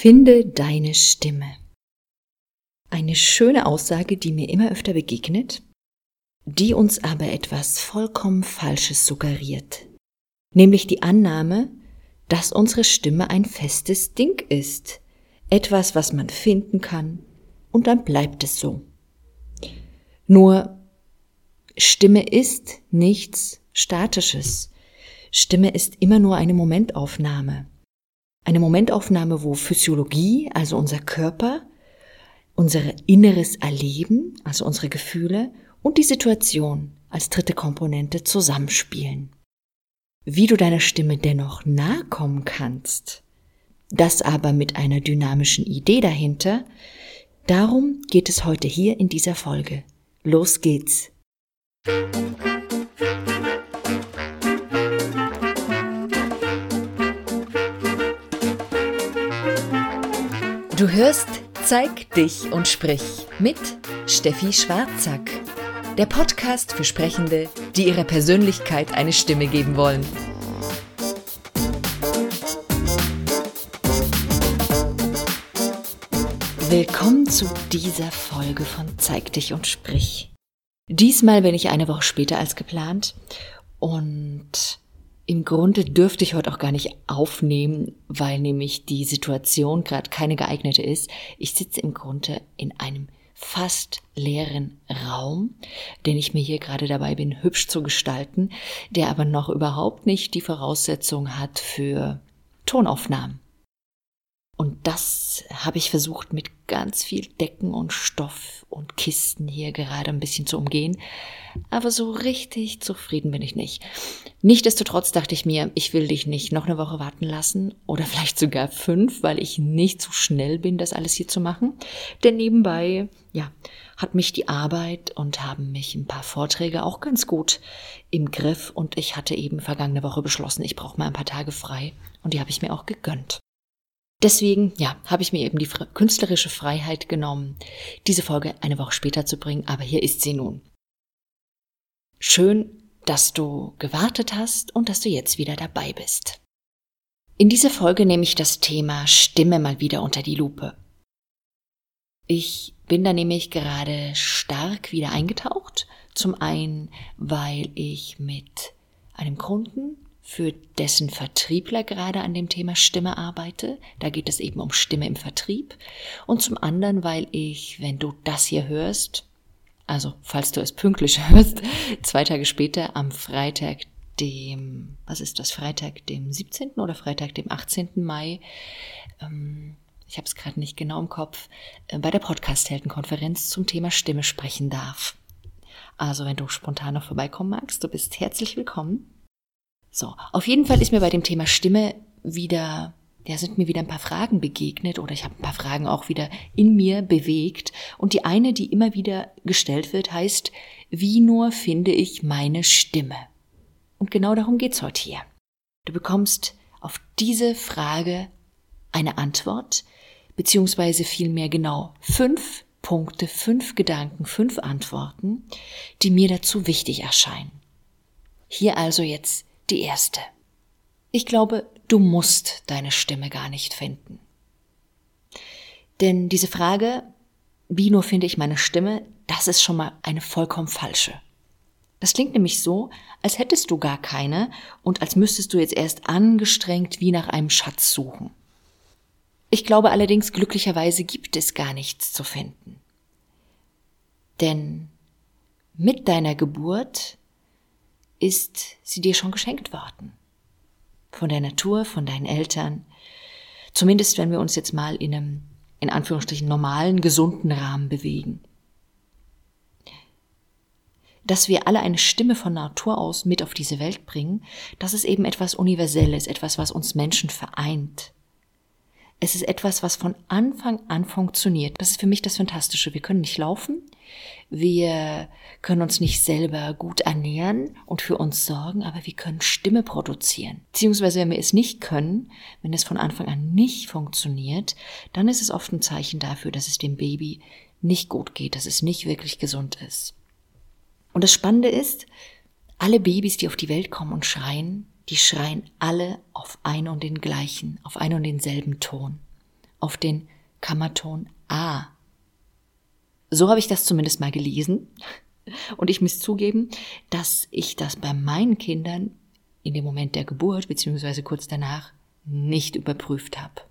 Finde deine Stimme. Eine schöne Aussage, die mir immer öfter begegnet, die uns aber etwas vollkommen Falsches suggeriert. Nämlich die Annahme, dass unsere Stimme ein festes Ding ist. Etwas, was man finden kann, und dann bleibt es so. Nur Stimme ist nichts Statisches. Stimme ist immer nur eine Momentaufnahme. Eine Momentaufnahme, wo Physiologie, also unser Körper, unser inneres Erleben, also unsere Gefühle und die Situation als dritte Komponente zusammenspielen. Wie du deiner Stimme dennoch nahe kommen kannst, das aber mit einer dynamischen Idee dahinter, darum geht es heute hier in dieser Folge. Los geht's! Du hörst Zeig dich und sprich mit Steffi Schwarzack. Der Podcast für Sprechende, die ihrer Persönlichkeit eine Stimme geben wollen. Willkommen zu dieser Folge von Zeig dich und sprich. Diesmal bin ich eine Woche später als geplant und im Grunde dürfte ich heute auch gar nicht aufnehmen, weil nämlich die Situation gerade keine geeignete ist. Ich sitze im Grunde in einem fast leeren Raum, den ich mir hier gerade dabei bin, hübsch zu gestalten, der aber noch überhaupt nicht die Voraussetzung hat für Tonaufnahmen. Und das habe ich versucht mit ganz viel Decken und Stoff und Kisten hier gerade ein bisschen zu umgehen. Aber so richtig zufrieden bin ich nicht. Nichtsdestotrotz dachte ich mir, ich will dich nicht noch eine Woche warten lassen oder vielleicht sogar fünf, weil ich nicht so schnell bin, das alles hier zu machen. Denn nebenbei, ja, hat mich die Arbeit und haben mich ein paar Vorträge auch ganz gut im Griff und ich hatte eben vergangene Woche beschlossen, ich brauche mal ein paar Tage frei und die habe ich mir auch gegönnt. Deswegen, ja, habe ich mir eben die künstlerische Freiheit genommen, diese Folge eine Woche später zu bringen, aber hier ist sie nun. Schön, dass du gewartet hast und dass du jetzt wieder dabei bist. In dieser Folge nehme ich das Thema Stimme mal wieder unter die Lupe. Ich bin da nämlich gerade stark wieder eingetaucht. Zum einen, weil ich mit einem Kunden für dessen Vertriebler gerade an dem Thema Stimme arbeite. Da geht es eben um Stimme im Vertrieb. Und zum anderen, weil ich, wenn du das hier hörst, also falls du es pünktlich hörst, zwei Tage später am Freitag, dem, was ist das, Freitag, dem 17. oder Freitag, dem 18. Mai, ähm, ich habe es gerade nicht genau im Kopf, äh, bei der Podcast-Heldenkonferenz zum Thema Stimme sprechen darf. Also wenn du spontan noch vorbeikommen magst, du bist herzlich willkommen. So, auf jeden Fall ist mir bei dem Thema Stimme wieder, ja, sind mir wieder ein paar Fragen begegnet oder ich habe ein paar Fragen auch wieder in mir bewegt. Und die eine, die immer wieder gestellt wird, heißt, wie nur finde ich meine Stimme? Und genau darum geht's heute hier. Du bekommst auf diese Frage eine Antwort, beziehungsweise vielmehr genau fünf Punkte, fünf Gedanken, fünf Antworten, die mir dazu wichtig erscheinen. Hier also jetzt die erste. Ich glaube, du musst deine Stimme gar nicht finden. Denn diese Frage, wie nur finde ich meine Stimme, das ist schon mal eine vollkommen falsche. Das klingt nämlich so, als hättest du gar keine und als müsstest du jetzt erst angestrengt wie nach einem Schatz suchen. Ich glaube allerdings, glücklicherweise gibt es gar nichts zu finden. Denn mit deiner Geburt ist sie dir schon geschenkt worden. Von der Natur, von deinen Eltern. Zumindest wenn wir uns jetzt mal in einem, in Anführungsstrichen, normalen, gesunden Rahmen bewegen. Dass wir alle eine Stimme von Natur aus mit auf diese Welt bringen, das ist eben etwas Universelles, etwas, was uns Menschen vereint. Es ist etwas, was von Anfang an funktioniert. Das ist für mich das Fantastische. Wir können nicht laufen, wir können uns nicht selber gut ernähren und für uns sorgen, aber wir können Stimme produzieren. Beziehungsweise wenn wir es nicht können, wenn es von Anfang an nicht funktioniert, dann ist es oft ein Zeichen dafür, dass es dem Baby nicht gut geht, dass es nicht wirklich gesund ist. Und das Spannende ist, alle Babys, die auf die Welt kommen und schreien, die schreien alle auf ein und den gleichen, auf ein und denselben Ton. auf den Kammerton A. So habe ich das zumindest mal gelesen. Und ich muss zugeben, dass ich das bei meinen Kindern in dem Moment der Geburt beziehungsweise kurz danach nicht überprüft habe.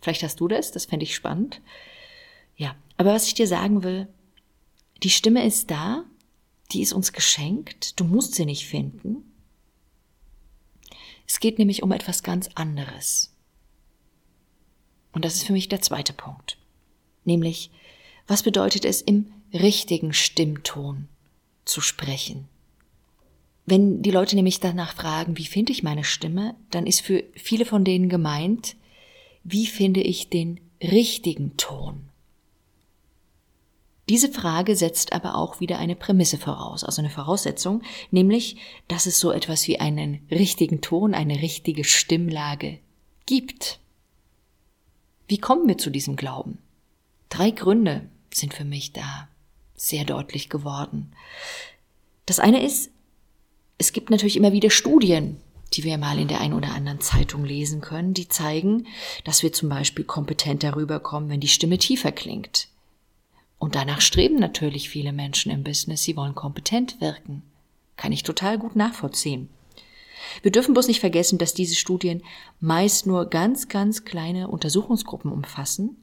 Vielleicht hast du das, das fände ich spannend. Ja, aber was ich dir sagen will, die Stimme ist da, die ist uns geschenkt, du musst sie nicht finden. Es geht nämlich um etwas ganz anderes. Und das ist für mich der zweite Punkt. Nämlich, was bedeutet es, im richtigen Stimmton zu sprechen? Wenn die Leute nämlich danach fragen, wie finde ich meine Stimme, dann ist für viele von denen gemeint, wie finde ich den richtigen Ton? Diese Frage setzt aber auch wieder eine Prämisse voraus, also eine Voraussetzung, nämlich, dass es so etwas wie einen richtigen Ton, eine richtige Stimmlage gibt. Wie kommen wir zu diesem Glauben? Drei Gründe sind für mich da sehr deutlich geworden. Das eine ist, es gibt natürlich immer wieder Studien, die wir mal in der einen oder anderen Zeitung lesen können, die zeigen, dass wir zum Beispiel kompetent darüber kommen, wenn die Stimme tiefer klingt. Und danach streben natürlich viele Menschen im Business, sie wollen kompetent wirken. Kann ich total gut nachvollziehen. Wir dürfen bloß nicht vergessen, dass diese Studien meist nur ganz, ganz kleine Untersuchungsgruppen umfassen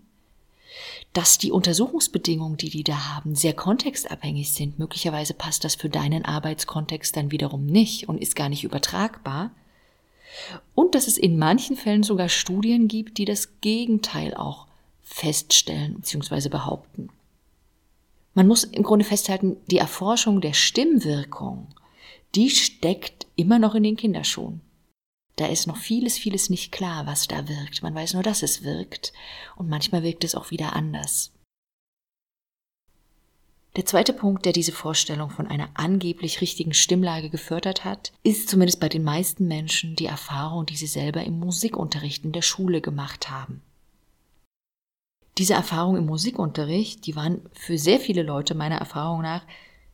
dass die Untersuchungsbedingungen, die die da haben, sehr kontextabhängig sind. Möglicherweise passt das für deinen Arbeitskontext dann wiederum nicht und ist gar nicht übertragbar. Und dass es in manchen Fällen sogar Studien gibt, die das Gegenteil auch feststellen bzw. behaupten. Man muss im Grunde festhalten, die Erforschung der Stimmwirkung, die steckt immer noch in den Kinderschuhen. Da ist noch vieles, vieles nicht klar, was da wirkt. Man weiß nur, dass es wirkt. Und manchmal wirkt es auch wieder anders. Der zweite Punkt, der diese Vorstellung von einer angeblich richtigen Stimmlage gefördert hat, ist zumindest bei den meisten Menschen die Erfahrung, die sie selber im Musikunterricht in der Schule gemacht haben. Diese Erfahrung im Musikunterricht, die waren für sehr viele Leute meiner Erfahrung nach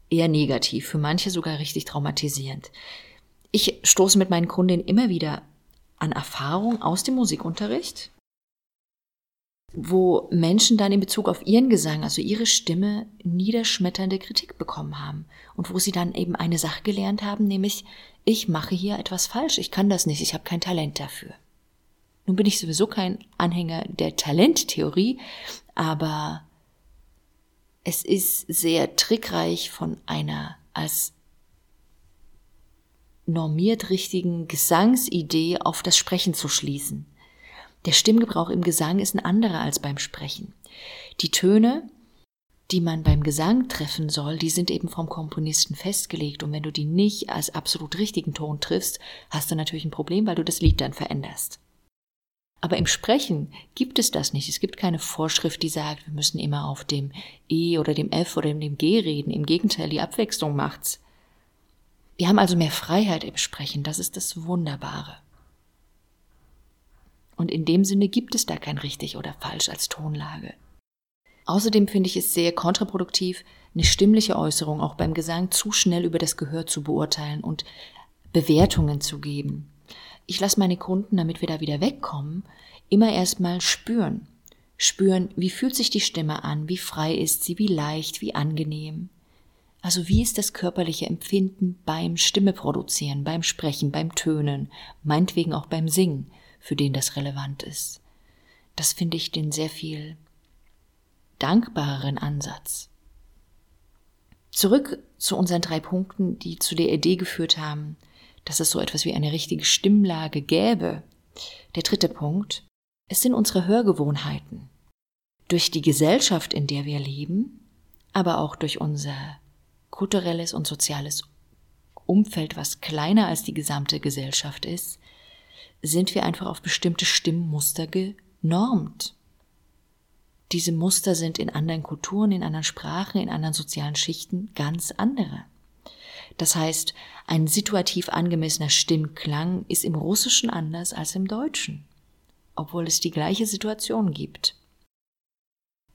eher negativ, für manche sogar richtig traumatisierend. Ich stoße mit meinen Kundinnen immer wieder an Erfahrungen aus dem Musikunterricht, wo Menschen dann in Bezug auf ihren Gesang, also ihre Stimme, niederschmetternde Kritik bekommen haben und wo sie dann eben eine Sache gelernt haben, nämlich ich mache hier etwas falsch, ich kann das nicht, ich habe kein Talent dafür. Nun bin ich sowieso kein Anhänger der Talenttheorie, aber es ist sehr trickreich von einer als normiert richtigen Gesangsidee auf das Sprechen zu schließen. Der Stimmgebrauch im Gesang ist ein anderer als beim Sprechen. Die Töne, die man beim Gesang treffen soll, die sind eben vom Komponisten festgelegt. Und wenn du die nicht als absolut richtigen Ton triffst, hast du natürlich ein Problem, weil du das Lied dann veränderst. Aber im Sprechen gibt es das nicht. Es gibt keine Vorschrift, die sagt, wir müssen immer auf dem E oder dem F oder dem G reden. Im Gegenteil, die Abwechslung macht's. Wir haben also mehr Freiheit im Sprechen, das ist das Wunderbare. Und in dem Sinne gibt es da kein richtig oder falsch als Tonlage. Außerdem finde ich es sehr kontraproduktiv, eine stimmliche Äußerung auch beim Gesang zu schnell über das Gehör zu beurteilen und Bewertungen zu geben. Ich lasse meine Kunden, damit wir da wieder wegkommen, immer erstmal spüren. Spüren, wie fühlt sich die Stimme an, wie frei ist sie, wie leicht, wie angenehm. Also wie ist das körperliche Empfinden beim Stimme produzieren, beim Sprechen, beim Tönen, meinetwegen auch beim Singen, für den das relevant ist. Das finde ich den sehr viel dankbareren Ansatz. Zurück zu unseren drei Punkten, die zu der Idee geführt haben, dass es so etwas wie eine richtige Stimmlage gäbe. Der dritte Punkt, es sind unsere Hörgewohnheiten. Durch die Gesellschaft, in der wir leben, aber auch durch unser kulturelles und soziales Umfeld, was kleiner als die gesamte Gesellschaft ist, sind wir einfach auf bestimmte Stimmmuster genormt. Diese Muster sind in anderen Kulturen, in anderen Sprachen, in anderen sozialen Schichten ganz andere. Das heißt, ein situativ angemessener Stimmklang ist im Russischen anders als im Deutschen, obwohl es die gleiche Situation gibt.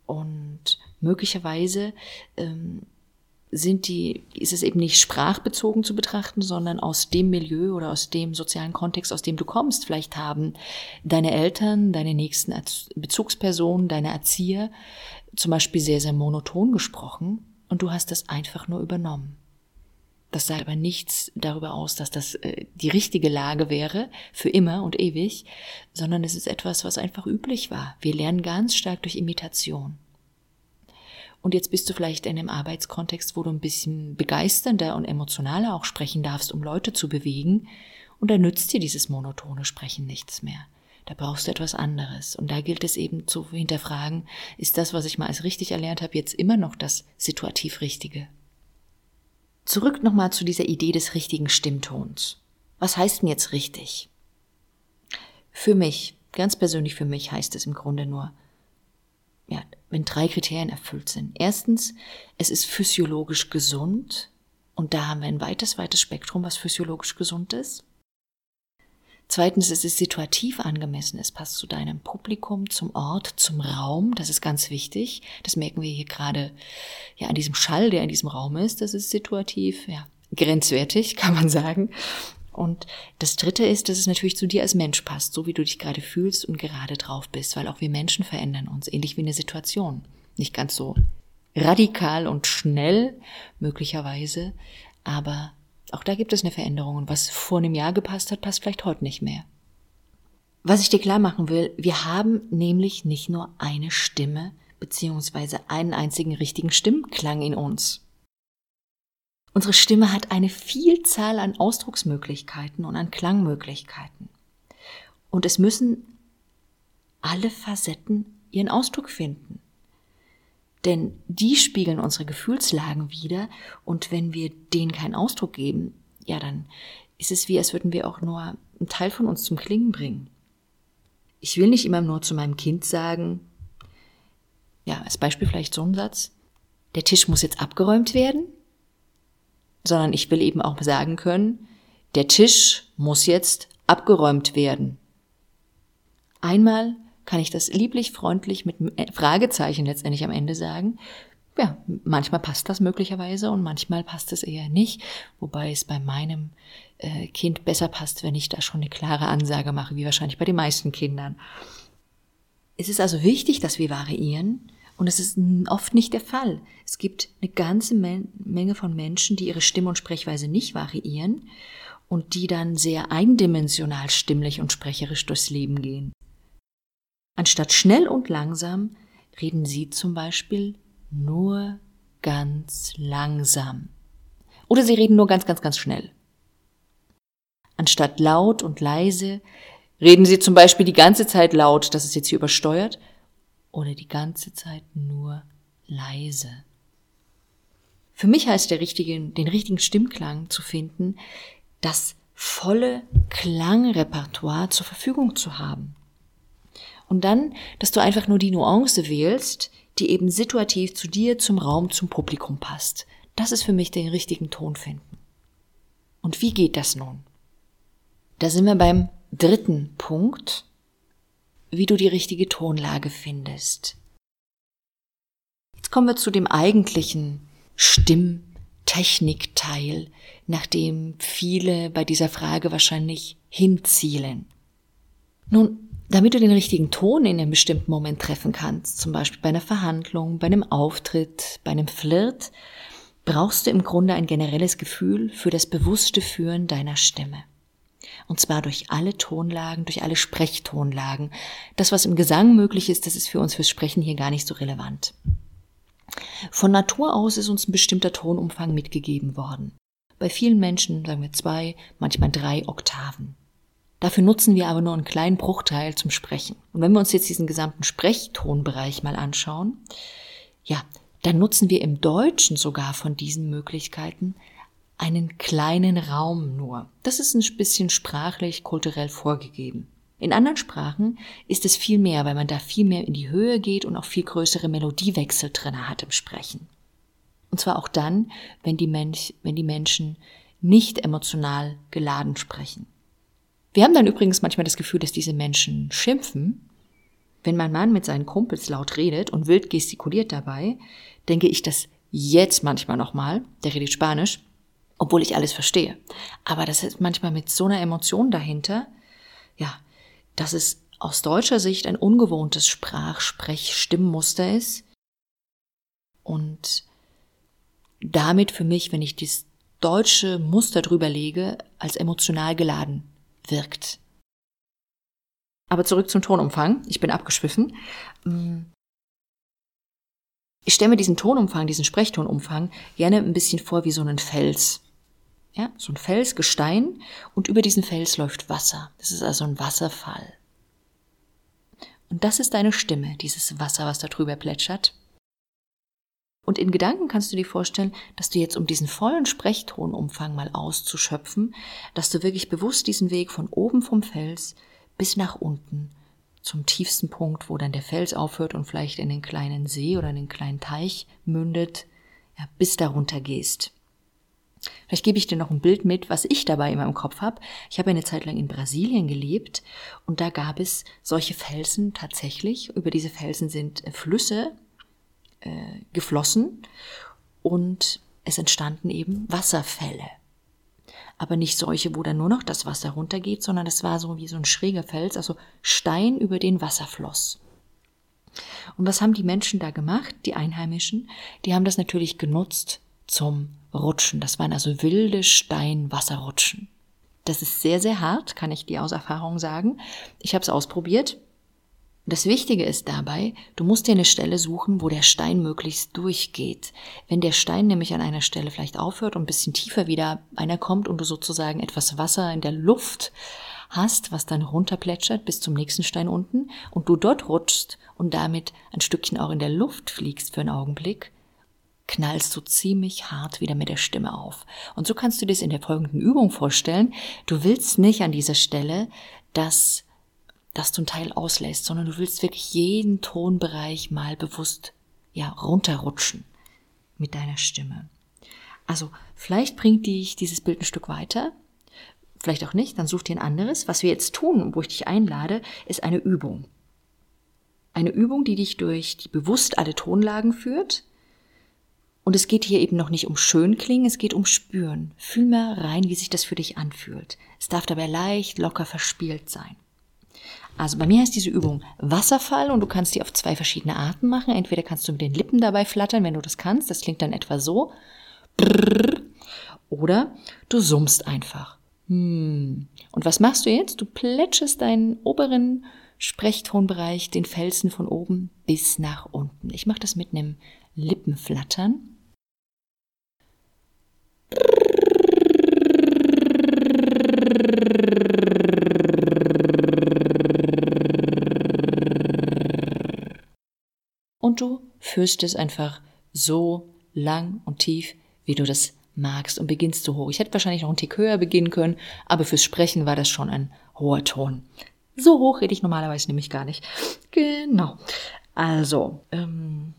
Und möglicherweise ähm, sind die, ist es eben nicht sprachbezogen zu betrachten, sondern aus dem Milieu oder aus dem sozialen Kontext, aus dem du kommst. Vielleicht haben deine Eltern, deine nächsten Bezugspersonen, deine Erzieher zum Beispiel sehr, sehr monoton gesprochen und du hast das einfach nur übernommen. Das sagt aber nichts darüber aus, dass das äh, die richtige Lage wäre, für immer und ewig, sondern es ist etwas, was einfach üblich war. Wir lernen ganz stark durch Imitation. Und jetzt bist du vielleicht in einem Arbeitskontext, wo du ein bisschen begeisternder und emotionaler auch sprechen darfst, um Leute zu bewegen. Und da nützt dir dieses monotone Sprechen nichts mehr. Da brauchst du etwas anderes. Und da gilt es eben zu hinterfragen, ist das, was ich mal als richtig erlernt habe, jetzt immer noch das situativ Richtige? Zurück nochmal zu dieser Idee des richtigen Stimmtons. Was heißt denn jetzt richtig? Für mich, ganz persönlich für mich heißt es im Grunde nur, ja, wenn drei Kriterien erfüllt sind. Erstens, es ist physiologisch gesund und da haben wir ein weites, weites Spektrum, was physiologisch gesund ist. Zweitens, es ist situativ angemessen. Es passt zu deinem Publikum, zum Ort, zum Raum. Das ist ganz wichtig. Das merken wir hier gerade ja an diesem Schall, der in diesem Raum ist. Das ist situativ, ja, grenzwertig, kann man sagen. Und das dritte ist, dass es natürlich zu dir als Mensch passt, so wie du dich gerade fühlst und gerade drauf bist, weil auch wir Menschen verändern uns, ähnlich wie eine Situation. Nicht ganz so radikal und schnell, möglicherweise, aber auch da gibt es eine Veränderung und was vor einem Jahr gepasst hat, passt vielleicht heute nicht mehr. Was ich dir klar machen will, wir haben nämlich nicht nur eine Stimme beziehungsweise einen einzigen richtigen Stimmklang in uns. Unsere Stimme hat eine Vielzahl an Ausdrucksmöglichkeiten und an Klangmöglichkeiten. Und es müssen alle Facetten ihren Ausdruck finden. Denn die spiegeln unsere Gefühlslagen wider und wenn wir denen keinen Ausdruck geben, ja, dann ist es wie, als würden wir auch nur einen Teil von uns zum Klingen bringen. Ich will nicht immer nur zu meinem Kind sagen, ja, als Beispiel vielleicht so ein Satz, der Tisch muss jetzt abgeräumt werden sondern ich will eben auch sagen können, der Tisch muss jetzt abgeräumt werden. Einmal kann ich das lieblich freundlich mit Fragezeichen letztendlich am Ende sagen. Ja, manchmal passt das möglicherweise und manchmal passt es eher nicht, wobei es bei meinem äh, Kind besser passt, wenn ich da schon eine klare Ansage mache, wie wahrscheinlich bei den meisten Kindern. Es ist also wichtig, dass wir variieren, und es ist oft nicht der Fall. Es gibt eine ganze Menge von Menschen, die ihre Stimme und Sprechweise nicht variieren und die dann sehr eindimensional stimmlich und sprecherisch durchs Leben gehen. Anstatt schnell und langsam reden sie zum Beispiel nur ganz langsam. Oder sie reden nur ganz, ganz, ganz schnell. Anstatt laut und leise reden sie zum Beispiel die ganze Zeit laut, das ist jetzt hier übersteuert, oder die ganze Zeit nur leise. Für mich heißt der richtigen, den richtigen Stimmklang zu finden, das volle Klangrepertoire zur Verfügung zu haben. Und dann, dass du einfach nur die Nuance wählst, die eben situativ zu dir, zum Raum, zum Publikum passt. Das ist für mich den richtigen Ton finden. Und wie geht das nun? Da sind wir beim dritten Punkt, wie du die richtige Tonlage findest. Jetzt kommen wir zu dem eigentlichen Stimmtechnikteil, nach dem viele bei dieser Frage wahrscheinlich hinzielen. Nun, damit du den richtigen Ton in einem bestimmten Moment treffen kannst, zum Beispiel bei einer Verhandlung, bei einem Auftritt, bei einem Flirt, brauchst du im Grunde ein generelles Gefühl für das bewusste Führen deiner Stimme. Und zwar durch alle Tonlagen, durch alle Sprechtonlagen. Das, was im Gesang möglich ist, das ist für uns fürs Sprechen hier gar nicht so relevant. Von Natur aus ist uns ein bestimmter Tonumfang mitgegeben worden. Bei vielen Menschen sagen wir zwei, manchmal drei Oktaven. Dafür nutzen wir aber nur einen kleinen Bruchteil zum Sprechen. Und wenn wir uns jetzt diesen gesamten Sprechtonbereich mal anschauen, ja, dann nutzen wir im Deutschen sogar von diesen Möglichkeiten einen kleinen Raum nur. Das ist ein bisschen sprachlich, kulturell vorgegeben. In anderen Sprachen ist es viel mehr, weil man da viel mehr in die Höhe geht und auch viel größere Melodiewechsel drin hat im Sprechen. Und zwar auch dann, wenn die, Mensch, wenn die Menschen nicht emotional geladen sprechen. Wir haben dann übrigens manchmal das Gefühl, dass diese Menschen schimpfen. Wenn mein Mann mit seinen Kumpels laut redet und wild gestikuliert dabei, denke ich, das jetzt manchmal nochmal, der redet Spanisch, obwohl ich alles verstehe. Aber das ist manchmal mit so einer Emotion dahinter, ja, dass es aus deutscher Sicht ein ungewohntes Sprach-, Sprech-, Stimmmuster ist und damit für mich, wenn ich das deutsche Muster drüber lege, als emotional geladen wirkt. Aber zurück zum Tonumfang. Ich bin abgeschwiffen. Mm. Ich stelle mir diesen Tonumfang, diesen Sprechtonumfang gerne ein bisschen vor wie so einen Fels. Ja, so ein Felsgestein und über diesen Fels läuft Wasser. Das ist also ein Wasserfall. Und das ist deine Stimme, dieses Wasser, was da drüber plätschert. Und in Gedanken kannst du dir vorstellen, dass du jetzt, um diesen vollen Sprechtonumfang mal auszuschöpfen, dass du wirklich bewusst diesen Weg von oben vom Fels bis nach unten zum tiefsten Punkt, wo dann der Fels aufhört und vielleicht in den kleinen See oder in den kleinen Teich mündet, ja, bis darunter gehst. Vielleicht gebe ich dir noch ein Bild mit, was ich dabei immer im Kopf habe. Ich habe eine Zeit lang in Brasilien gelebt und da gab es solche Felsen tatsächlich. Über diese Felsen sind Flüsse äh, geflossen und es entstanden eben Wasserfälle. Aber nicht solche, wo dann nur noch das Wasser runtergeht, sondern es war so wie so ein schräger Fels, also Stein über den Wasser floss. Und was haben die Menschen da gemacht, die Einheimischen? Die haben das natürlich genutzt zum Rutschen. Das waren also wilde Steinwasserrutschen. Das ist sehr, sehr hart, kann ich dir aus Erfahrung sagen. Ich habe es ausprobiert. Das Wichtige ist dabei, du musst dir eine Stelle suchen, wo der Stein möglichst durchgeht. Wenn der Stein nämlich an einer Stelle vielleicht aufhört und ein bisschen tiefer wieder einer kommt und du sozusagen etwas Wasser in der Luft hast, was dann runterplätschert bis zum nächsten Stein unten und du dort rutschst und damit ein Stückchen auch in der Luft fliegst für einen Augenblick, knallst du ziemlich hart wieder mit der Stimme auf. Und so kannst du dir das in der folgenden Übung vorstellen. Du willst nicht an dieser Stelle, dass, dass du einen Teil auslässt, sondern du willst wirklich jeden Tonbereich mal bewusst, ja, runterrutschen mit deiner Stimme. Also, vielleicht bringt dich dieses Bild ein Stück weiter. Vielleicht auch nicht, dann such dir ein anderes. Was wir jetzt tun, wo ich dich einlade, ist eine Übung. Eine Übung, die dich durch die bewusst alle Tonlagen führt, und es geht hier eben noch nicht um Schönklingen, es geht um Spüren. Fühl mal rein, wie sich das für dich anfühlt. Es darf dabei leicht, locker verspielt sein. Also bei mir heißt diese Übung Wasserfall und du kannst die auf zwei verschiedene Arten machen. Entweder kannst du mit den Lippen dabei flattern, wenn du das kannst. Das klingt dann etwa so. Oder du summst einfach. Hm. Und was machst du jetzt? Du plätschest deinen oberen Sprechtonbereich, den Felsen von oben bis nach unten. Ich mache das mit einem Lippenflattern. Und du führst es einfach so lang und tief, wie du das magst und beginnst so hoch. Ich hätte wahrscheinlich noch einen Tick höher beginnen können, aber fürs Sprechen war das schon ein hoher Ton. So hoch rede ich normalerweise nämlich gar nicht. Genau. Also, ähm,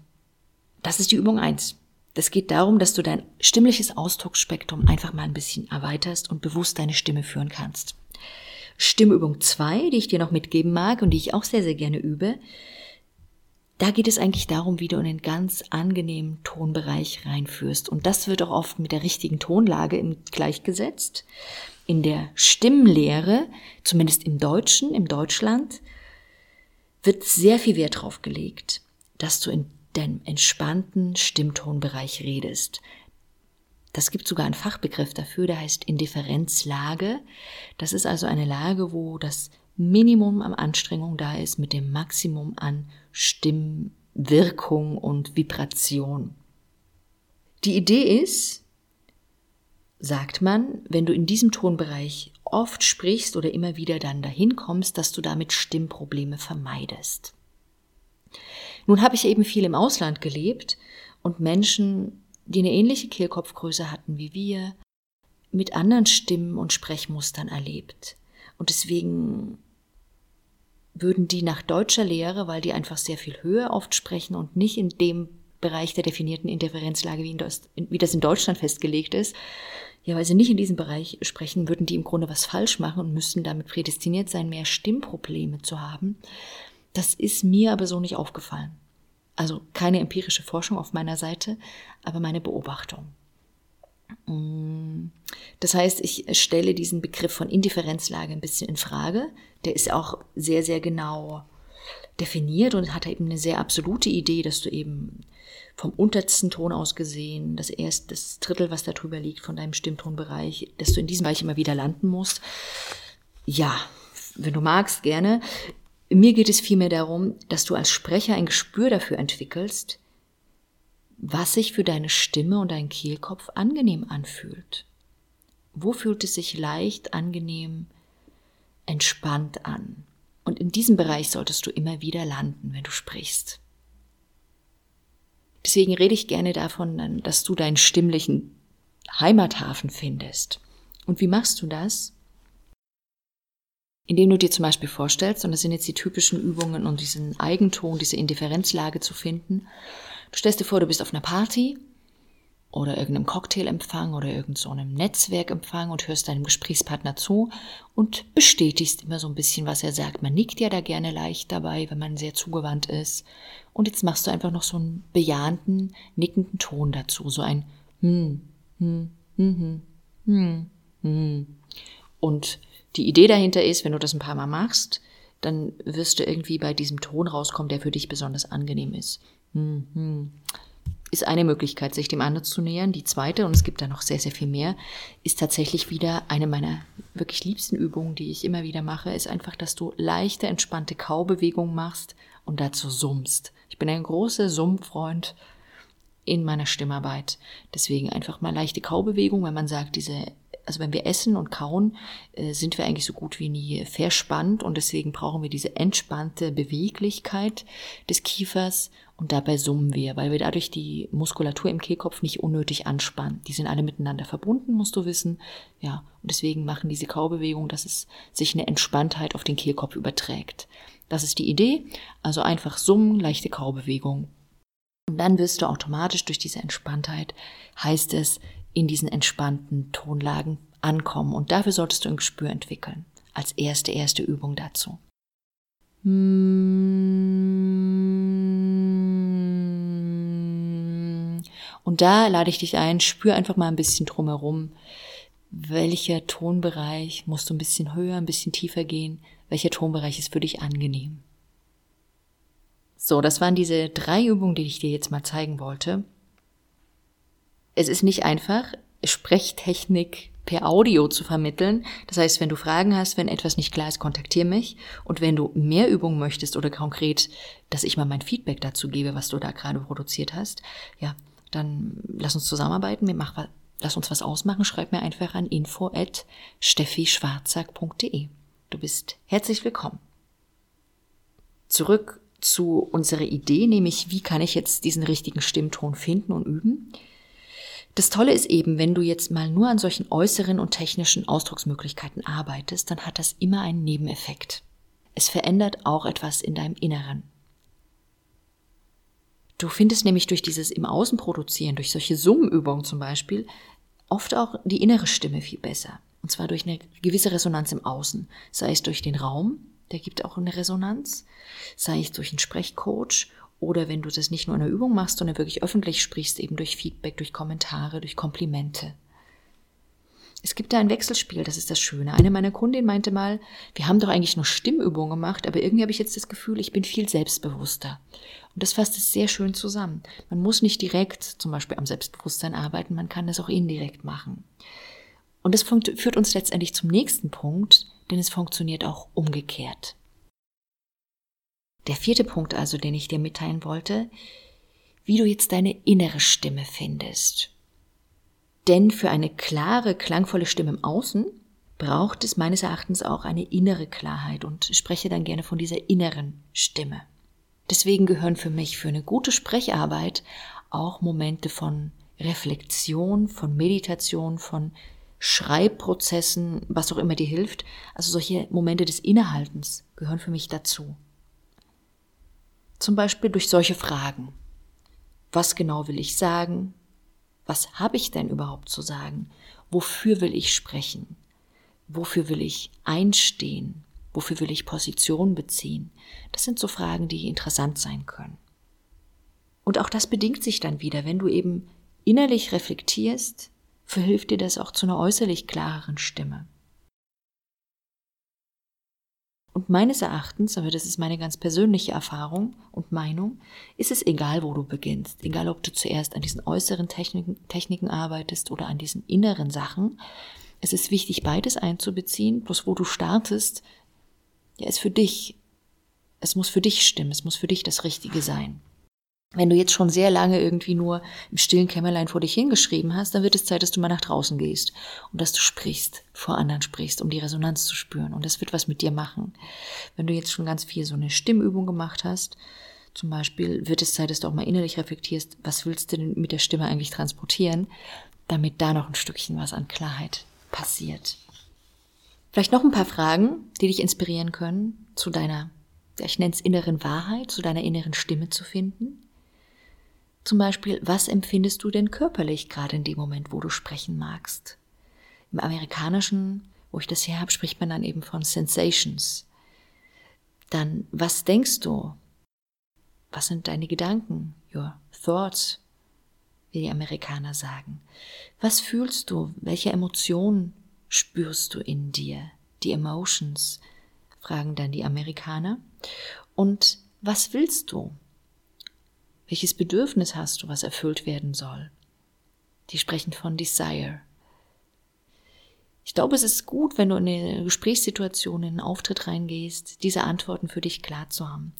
das ist die Übung eins. Das geht darum, dass du dein stimmliches Ausdrucksspektrum einfach mal ein bisschen erweiterst und bewusst deine Stimme führen kannst. Stimmübung zwei, die ich dir noch mitgeben mag und die ich auch sehr, sehr gerne übe, da geht es eigentlich darum, wie du in einen ganz angenehmen Tonbereich reinführst. Und das wird auch oft mit der richtigen Tonlage gleichgesetzt. In der Stimmlehre, zumindest im Deutschen, im Deutschland, wird sehr viel Wert drauf gelegt, dass du in deinem entspannten Stimmtonbereich redest. Das gibt sogar einen Fachbegriff dafür, der heißt Indifferenzlage. Das ist also eine Lage, wo das Minimum an Anstrengung da ist mit dem Maximum an Stimmwirkung und Vibration. Die Idee ist, sagt man, wenn du in diesem Tonbereich oft sprichst oder immer wieder dann dahin kommst, dass du damit Stimmprobleme vermeidest. Nun habe ich eben viel im Ausland gelebt und Menschen, die eine ähnliche Kehlkopfgröße hatten wie wir, mit anderen Stimmen und Sprechmustern erlebt. Und deswegen würden die nach deutscher Lehre, weil die einfach sehr viel höher oft sprechen und nicht in dem Bereich der definierten Indifferenzlage, wie, wie das in Deutschland festgelegt ist, ja, weil sie nicht in diesem Bereich sprechen, würden die im Grunde was falsch machen und müssten damit prädestiniert sein, mehr Stimmprobleme zu haben. Das ist mir aber so nicht aufgefallen. Also keine empirische Forschung auf meiner Seite, aber meine Beobachtung. Das heißt, ich stelle diesen Begriff von Indifferenzlage ein bisschen in Frage. Der ist auch sehr, sehr genau definiert und hat eben eine sehr absolute Idee, dass du eben vom untersten Ton aus gesehen, das erste, das Drittel, was da drüber liegt von deinem Stimmtonbereich, dass du in diesem Bereich immer wieder landen musst. Ja, wenn du magst, gerne. Mir geht es vielmehr darum, dass du als Sprecher ein Gespür dafür entwickelst, was sich für deine Stimme und deinen Kehlkopf angenehm anfühlt. Wo fühlt es sich leicht, angenehm, entspannt an? Und in diesem Bereich solltest du immer wieder landen, wenn du sprichst. Deswegen rede ich gerne davon, dass du deinen stimmlichen Heimathafen findest. Und wie machst du das? Indem du dir zum Beispiel vorstellst, und das sind jetzt die typischen Übungen, um diesen Eigenton, diese Indifferenzlage zu finden, Du stellst dir vor, du bist auf einer Party oder irgendeinem Cocktailempfang oder irgendeinem so Netzwerkempfang und hörst deinem Gesprächspartner zu und bestätigst immer so ein bisschen, was er sagt. Man nickt ja da gerne leicht dabei, wenn man sehr zugewandt ist. Und jetzt machst du einfach noch so einen bejahenden, nickenden Ton dazu, so ein hm, hm, hm, hm, hm, hm. Und die Idee dahinter ist, wenn du das ein paar Mal machst, dann wirst du irgendwie bei diesem Ton rauskommen, der für dich besonders angenehm ist. Mhm. Ist eine Möglichkeit, sich dem anderen zu nähern. Die zweite, und es gibt da noch sehr, sehr viel mehr, ist tatsächlich wieder eine meiner wirklich liebsten Übungen, die ich immer wieder mache, ist einfach, dass du leichte, entspannte Kaubewegungen machst und dazu summst. Ich bin ein großer Summfreund in meiner Stimmarbeit. Deswegen einfach mal leichte Kaubewegung, wenn man sagt, diese also wenn wir essen und kauen, äh, sind wir eigentlich so gut wie nie verspannt und deswegen brauchen wir diese entspannte Beweglichkeit des Kiefers und dabei summen wir, weil wir dadurch die Muskulatur im Kehlkopf nicht unnötig anspannen. Die sind alle miteinander verbunden, musst du wissen. Ja, und deswegen machen diese Kaubewegungen, dass es sich eine Entspanntheit auf den Kehlkopf überträgt. Das ist die Idee. Also einfach summen, leichte Kaubewegung. Und dann wirst du automatisch durch diese Entspanntheit, heißt es, in diesen entspannten Tonlagen ankommen. Und dafür solltest du ein Gespür entwickeln. Als erste, erste Übung dazu. Und da lade ich dich ein, spür einfach mal ein bisschen drumherum. Welcher Tonbereich musst du ein bisschen höher, ein bisschen tiefer gehen? Welcher Tonbereich ist für dich angenehm? So, das waren diese drei Übungen, die ich dir jetzt mal zeigen wollte es ist nicht einfach, Sprechtechnik per Audio zu vermitteln. Das heißt, wenn du Fragen hast, wenn etwas nicht klar ist, kontaktiere mich. Und wenn du mehr Übungen möchtest oder konkret, dass ich mal mein Feedback dazu gebe, was du da gerade produziert hast, ja, dann lass uns zusammenarbeiten. Wir machen, lass uns was ausmachen. Schreib mir einfach an info at steffischwarzack.de. Du bist herzlich willkommen. Zurück zu unserer Idee, nämlich wie kann ich jetzt diesen richtigen Stimmton finden und üben? Das Tolle ist eben, wenn du jetzt mal nur an solchen äußeren und technischen Ausdrucksmöglichkeiten arbeitest, dann hat das immer einen Nebeneffekt. Es verändert auch etwas in deinem Inneren. Du findest nämlich durch dieses im Außen produzieren, durch solche Summenübungen zum Beispiel, oft auch die innere Stimme viel besser. Und zwar durch eine gewisse Resonanz im Außen. Sei es durch den Raum, der gibt auch eine Resonanz, sei es durch einen Sprechcoach oder wenn du das nicht nur in der Übung machst, sondern wirklich öffentlich sprichst, eben durch Feedback, durch Kommentare, durch Komplimente. Es gibt da ein Wechselspiel, das ist das Schöne. Eine meiner Kundinnen meinte mal, wir haben doch eigentlich nur Stimmübungen gemacht, aber irgendwie habe ich jetzt das Gefühl, ich bin viel selbstbewusster. Und das fasst es sehr schön zusammen. Man muss nicht direkt zum Beispiel am Selbstbewusstsein arbeiten, man kann es auch indirekt machen. Und das führt uns letztendlich zum nächsten Punkt, denn es funktioniert auch umgekehrt. Der vierte Punkt also, den ich dir mitteilen wollte, wie du jetzt deine innere Stimme findest. Denn für eine klare, klangvolle Stimme im Außen braucht es meines Erachtens auch eine innere Klarheit und spreche dann gerne von dieser inneren Stimme. Deswegen gehören für mich für eine gute Sprecharbeit auch Momente von Reflexion, von Meditation, von Schreibprozessen, was auch immer dir hilft. Also solche Momente des Innehaltens gehören für mich dazu. Zum Beispiel durch solche Fragen. Was genau will ich sagen? Was habe ich denn überhaupt zu sagen? Wofür will ich sprechen? Wofür will ich einstehen? Wofür will ich Position beziehen? Das sind so Fragen, die interessant sein können. Und auch das bedingt sich dann wieder, wenn du eben innerlich reflektierst, verhilft dir das auch zu einer äußerlich klareren Stimme. Und meines Erachtens, aber das ist meine ganz persönliche Erfahrung und Meinung, ist es egal, wo du beginnst. Egal, ob du zuerst an diesen äußeren Techniken, Techniken arbeitest oder an diesen inneren Sachen. Es ist wichtig, beides einzubeziehen. Bloß wo du startest, ja, ist für dich, es muss für dich stimmen, es muss für dich das Richtige sein. Wenn du jetzt schon sehr lange irgendwie nur im stillen Kämmerlein vor dich hingeschrieben hast, dann wird es Zeit, dass du mal nach draußen gehst und dass du sprichst, vor anderen sprichst, um die Resonanz zu spüren. Und das wird was mit dir machen. Wenn du jetzt schon ganz viel so eine Stimmübung gemacht hast, zum Beispiel, wird es Zeit, dass du auch mal innerlich reflektierst, was willst du denn mit der Stimme eigentlich transportieren, damit da noch ein Stückchen was an Klarheit passiert. Vielleicht noch ein paar Fragen, die dich inspirieren können, zu deiner, ich nenne es inneren Wahrheit, zu deiner inneren Stimme zu finden. Zum Beispiel, was empfindest du denn körperlich gerade in dem Moment, wo du sprechen magst? Im Amerikanischen, wo ich das her habe, spricht man dann eben von Sensations. Dann, was denkst du? Was sind deine Gedanken? Your thoughts, wie die Amerikaner sagen. Was fühlst du? Welche Emotionen spürst du in dir? Die Emotions, fragen dann die Amerikaner. Und was willst du? Welches Bedürfnis hast du, was erfüllt werden soll? Die sprechen von Desire. Ich glaube, es ist gut, wenn du in eine Gesprächssituation, in einen Auftritt reingehst, diese Antworten für dich klar zu haben,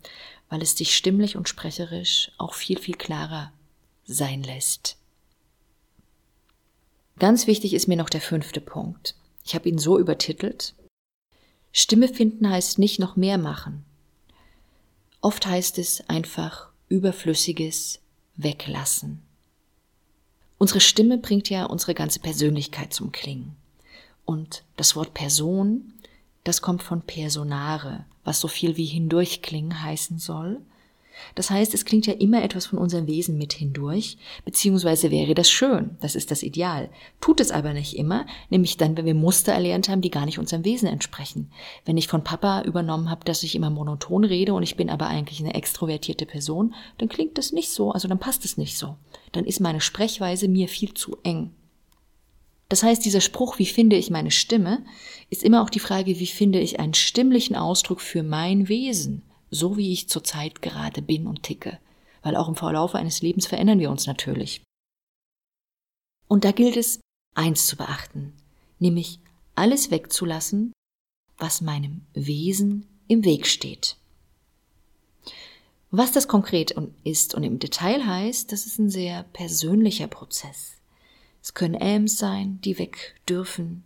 weil es dich stimmlich und sprecherisch auch viel, viel klarer sein lässt. Ganz wichtig ist mir noch der fünfte Punkt. Ich habe ihn so übertitelt. Stimme finden heißt nicht noch mehr machen. Oft heißt es einfach Überflüssiges weglassen. Unsere Stimme bringt ja unsere ganze Persönlichkeit zum Klingen. Und das Wort Person, das kommt von Personare, was so viel wie hindurchklingen heißen soll. Das heißt, es klingt ja immer etwas von unserem Wesen mit hindurch, beziehungsweise wäre das schön, das ist das Ideal. Tut es aber nicht immer, nämlich dann, wenn wir Muster erlernt haben, die gar nicht unserem Wesen entsprechen. Wenn ich von Papa übernommen habe, dass ich immer monoton rede und ich bin aber eigentlich eine extrovertierte Person, dann klingt das nicht so, also dann passt es nicht so. Dann ist meine Sprechweise mir viel zu eng. Das heißt, dieser Spruch, wie finde ich meine Stimme, ist immer auch die Frage, wie finde ich einen stimmlichen Ausdruck für mein Wesen so wie ich zurzeit gerade bin und ticke, weil auch im Verlauf eines Lebens verändern wir uns natürlich. Und da gilt es, eins zu beachten, nämlich alles wegzulassen, was meinem Wesen im Weg steht. Was das konkret ist und im Detail heißt, das ist ein sehr persönlicher Prozess. Es können Äms sein, die weg dürfen,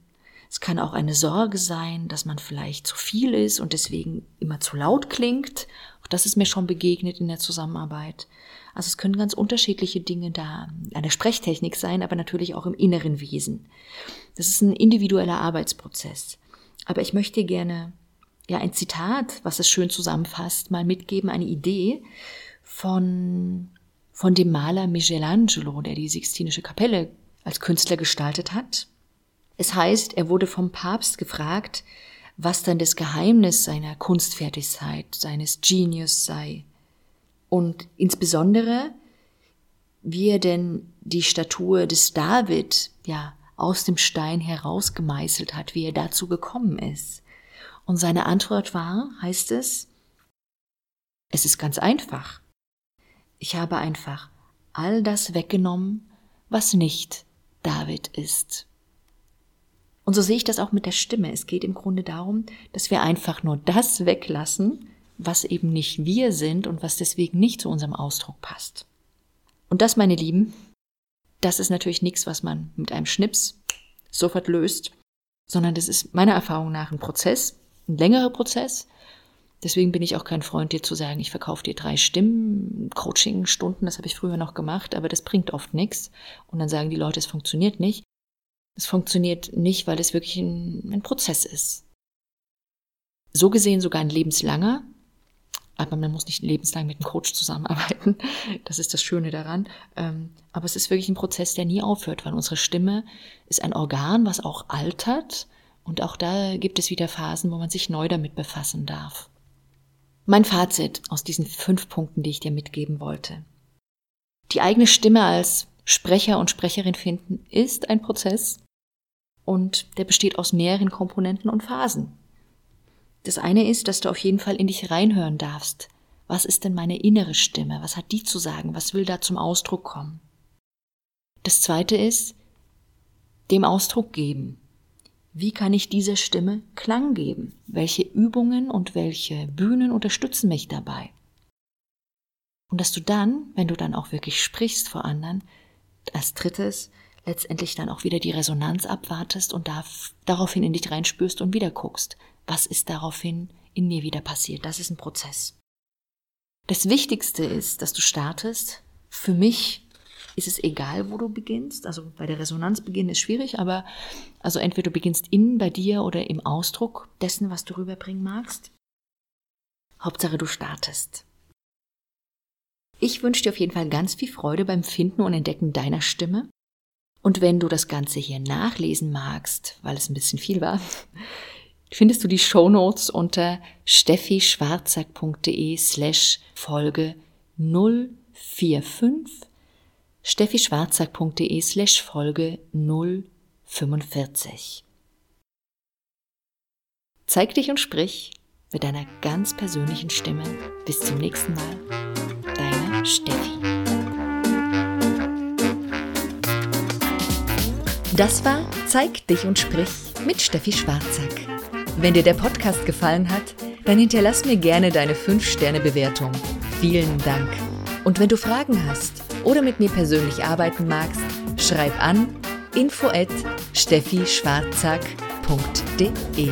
es kann auch eine Sorge sein, dass man vielleicht zu viel ist und deswegen immer zu laut klingt. Auch das ist mir schon begegnet in der Zusammenarbeit. Also es können ganz unterschiedliche Dinge da an der Sprechtechnik sein, aber natürlich auch im inneren Wesen. Das ist ein individueller Arbeitsprozess. Aber ich möchte gerne ja ein Zitat, was es schön zusammenfasst, mal mitgeben, eine Idee von von dem Maler Michelangelo, der die Sixtinische Kapelle als Künstler gestaltet hat. Es heißt, er wurde vom Papst gefragt, was dann das Geheimnis seiner Kunstfertigkeit, seines Genius sei. Und insbesondere, wie er denn die Statue des David, ja, aus dem Stein herausgemeißelt hat, wie er dazu gekommen ist. Und seine Antwort war, heißt es, es ist ganz einfach. Ich habe einfach all das weggenommen, was nicht David ist. Und so sehe ich das auch mit der Stimme. Es geht im Grunde darum, dass wir einfach nur das weglassen, was eben nicht wir sind und was deswegen nicht zu unserem Ausdruck passt. Und das, meine Lieben, das ist natürlich nichts, was man mit einem Schnips sofort löst, sondern das ist meiner Erfahrung nach ein Prozess, ein längerer Prozess. Deswegen bin ich auch kein Freund, dir zu sagen, ich verkaufe dir drei Stimmen, Coaching-Stunden, das habe ich früher noch gemacht, aber das bringt oft nichts. Und dann sagen die Leute, es funktioniert nicht. Es funktioniert nicht, weil es wirklich ein, ein Prozess ist. So gesehen sogar ein lebenslanger, aber man muss nicht lebenslang mit einem Coach zusammenarbeiten. Das ist das Schöne daran. Ähm, aber es ist wirklich ein Prozess, der nie aufhört, weil unsere Stimme ist ein Organ, was auch altert. Und auch da gibt es wieder Phasen, wo man sich neu damit befassen darf. Mein Fazit aus diesen fünf Punkten, die ich dir mitgeben wollte. Die eigene Stimme als Sprecher und Sprecherin finden ist ein Prozess und der besteht aus mehreren Komponenten und Phasen. Das eine ist, dass du auf jeden Fall in dich reinhören darfst. Was ist denn meine innere Stimme? Was hat die zu sagen? Was will da zum Ausdruck kommen? Das zweite ist, dem Ausdruck geben. Wie kann ich dieser Stimme Klang geben? Welche Übungen und welche Bühnen unterstützen mich dabei? Und dass du dann, wenn du dann auch wirklich sprichst vor anderen, als drittes letztendlich dann auch wieder die Resonanz abwartest und da, daraufhin in dich reinspürst und wieder guckst, was ist daraufhin in mir wieder passiert. Das ist ein Prozess. Das Wichtigste ist, dass du startest. Für mich ist es egal, wo du beginnst. Also bei der Resonanz beginnen ist schwierig, aber also entweder du beginnst innen bei dir oder im Ausdruck dessen, was du rüberbringen magst. Hauptsache du startest. Ich wünsche dir auf jeden Fall ganz viel Freude beim Finden und Entdecken deiner Stimme. Und wenn du das Ganze hier nachlesen magst, weil es ein bisschen viel war, findest du die Shownotes unter steffischwarzack.de slash Folge 045 steffischwarzack.de slash Folge 045. Zeig dich und sprich mit deiner ganz persönlichen Stimme. Bis zum nächsten Mal. Deine Steffi. Das war Zeig dich und sprich mit Steffi Schwarzack. Wenn dir der Podcast gefallen hat, dann hinterlass mir gerne deine 5-Sterne-Bewertung. Vielen Dank. Und wenn du Fragen hast oder mit mir persönlich arbeiten magst, schreib an info at steffischwarzack.de.